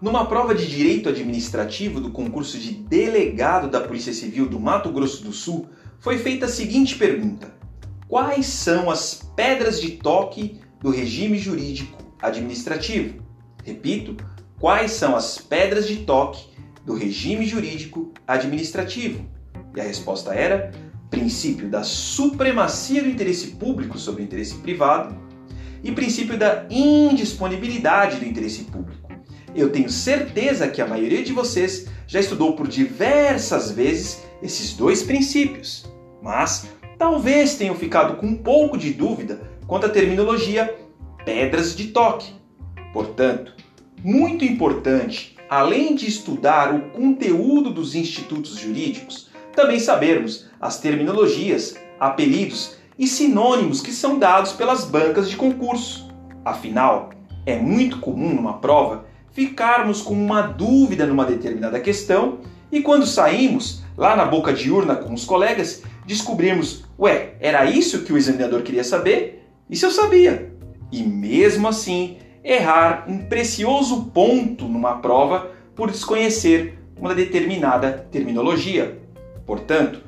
Numa prova de direito administrativo do concurso de delegado da Polícia Civil do Mato Grosso do Sul, foi feita a seguinte pergunta: Quais são as pedras de toque do regime jurídico administrativo? Repito, quais são as pedras de toque do regime jurídico administrativo? E a resposta era: princípio da supremacia do interesse público sobre o interesse privado e princípio da indisponibilidade do interesse público. Eu tenho certeza que a maioria de vocês já estudou por diversas vezes esses dois princípios, mas talvez tenham ficado com um pouco de dúvida quanto à terminologia pedras de toque. Portanto, muito importante, além de estudar o conteúdo dos institutos jurídicos, também sabermos as terminologias, apelidos e sinônimos que são dados pelas bancas de concurso. Afinal, é muito comum numa prova ficarmos com uma dúvida numa determinada questão e quando saímos lá na boca de urna com os colegas, descobrimos, ué, era isso que o examinador queria saber? Isso eu sabia. E mesmo assim, errar um precioso ponto numa prova por desconhecer uma determinada terminologia. Portanto,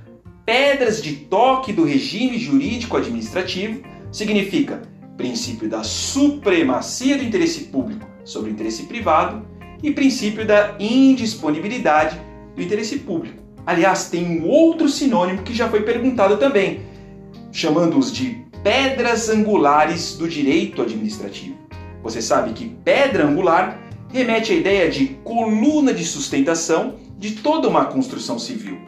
pedras de toque do regime jurídico administrativo significa princípio da supremacia do interesse público sobre o interesse privado e princípio da indisponibilidade do interesse público. Aliás, tem um outro sinônimo que já foi perguntado também, chamando-os de pedras angulares do direito administrativo. Você sabe que pedra angular remete à ideia de coluna de sustentação de toda uma construção civil.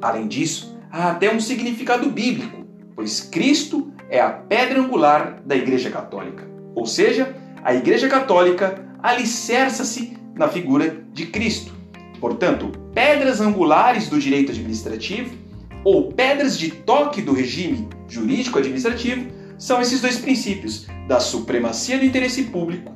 Além disso, há até um significado bíblico, pois Cristo é a pedra angular da Igreja Católica. Ou seja, a Igreja Católica alicerça-se na figura de Cristo. Portanto, pedras angulares do direito administrativo ou pedras de toque do regime jurídico administrativo são esses dois princípios da supremacia do interesse público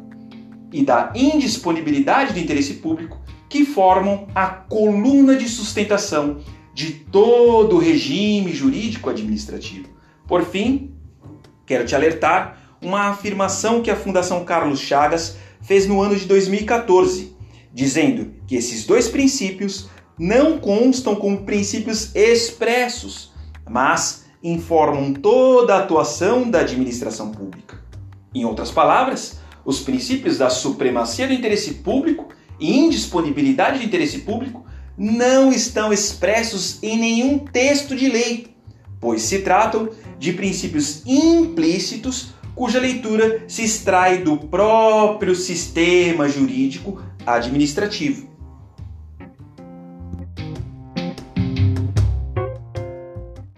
e da indisponibilidade do interesse público que formam a coluna de sustentação de todo o regime jurídico administrativo. Por fim, quero te alertar uma afirmação que a Fundação Carlos Chagas fez no ano de 2014, dizendo que esses dois princípios não constam como princípios expressos, mas informam toda a atuação da administração pública. Em outras palavras, os princípios da supremacia do interesse público e indisponibilidade do interesse público não estão expressos em nenhum texto de lei, pois se tratam de princípios implícitos cuja leitura se extrai do próprio sistema jurídico administrativo.